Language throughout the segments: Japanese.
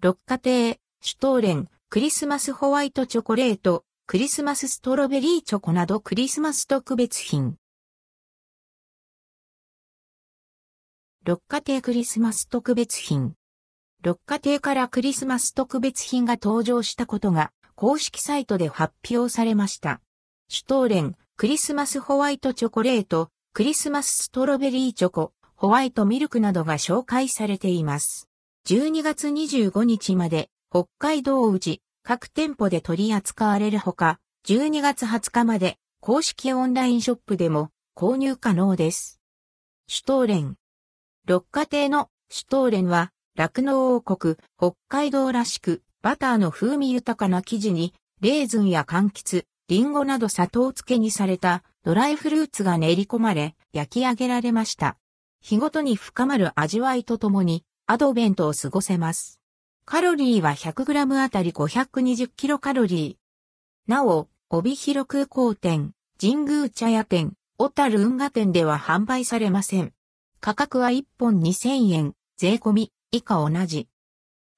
六花亭、シュトーレン、クリスマスホワイトチョコレート、クリスマスストロベリーチョコなどクリスマス特別品。六花亭クリスマス特別品。六花亭からクリスマス特別品が登場したことが公式サイトで発表されました。シュトーレン、クリスマスホワイトチョコレート、クリスマスストロベリーチョコ、ホワイトミルクなどが紹介されています。12月25日まで北海道うち各店舗で取り扱われるほか、12月20日まで公式オンラインショップでも購入可能です。シュトーレン。六花亭のシュトーレンは、酪農王国、北海道らしく、バターの風味豊かな生地に、レーズンや柑橘、リンゴなど砂糖漬けにされたドライフルーツが練り込まれ、焼き上げられました。日ごとに深まる味わいとともに、アドベントを過ごせます。カロリーは 100g あたり520キロカロリー。なお、帯広空港店、神宮茶屋店、小樽運河店では販売されません。価格は1本2000円、税込み、以下同じ。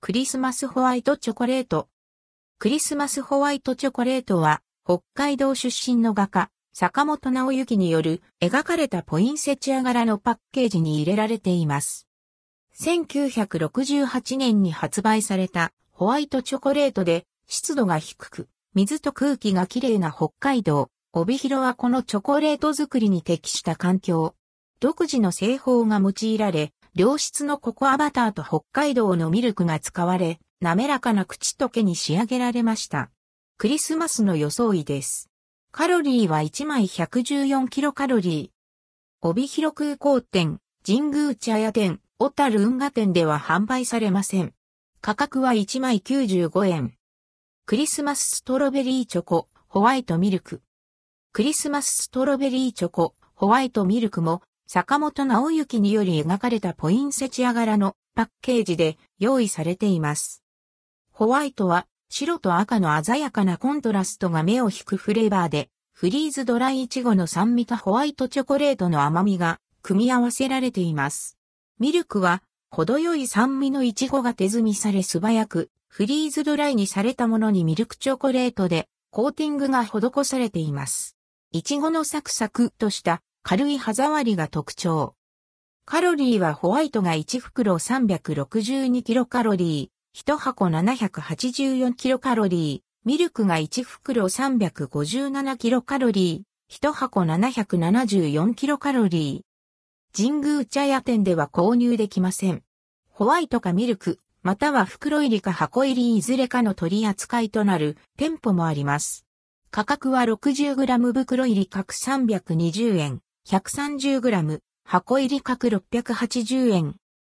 クリスマスホワイトチョコレート。クリスマスホワイトチョコレートは、北海道出身の画家、坂本直之による描かれたポインセチア柄のパッケージに入れられています。1968年に発売されたホワイトチョコレートで湿度が低く、水と空気がきれいな北海道、帯広はこのチョコレート作りに適した環境、独自の製法が用いられ、良質のココアバターと北海道のミルクが使われ、滑らかな口溶けに仕上げられました。クリスマスの装いです。カロリーは1枚114キロカロリー。帯広空港店、神宮茶屋店、小樽運河店では販売されません。価格は1枚95円。クリスマスストロベリーチョコ、ホワイトミルク。クリスマスストロベリーチョコ、ホワイトミルクも坂本直之により描かれたポインセチア柄のパッケージで用意されています。ホワイトは白と赤の鮮やかなコントラストが目を引くフレーバーで、フリーズドライイチゴの酸味とホワイトチョコレートの甘みが組み合わせられています。ミルクは程よい酸味のイチゴが手摘みされ素早くフリーズドライにされたものにミルクチョコレートでコーティングが施されています。イチゴのサクサクとした軽い歯触りが特徴。カロリーはホワイトが1袋362キロカロリー、1箱784キロカロリー、ミルクが1袋357キロカロリー、1箱774キロカロリー。神宮茶屋店では購入できません。ホワイトかミルク、または袋入りか箱入りいずれかの取り扱いとなる店舗もあります。価格は 60g 袋入り各320円。130g、箱入り各680円、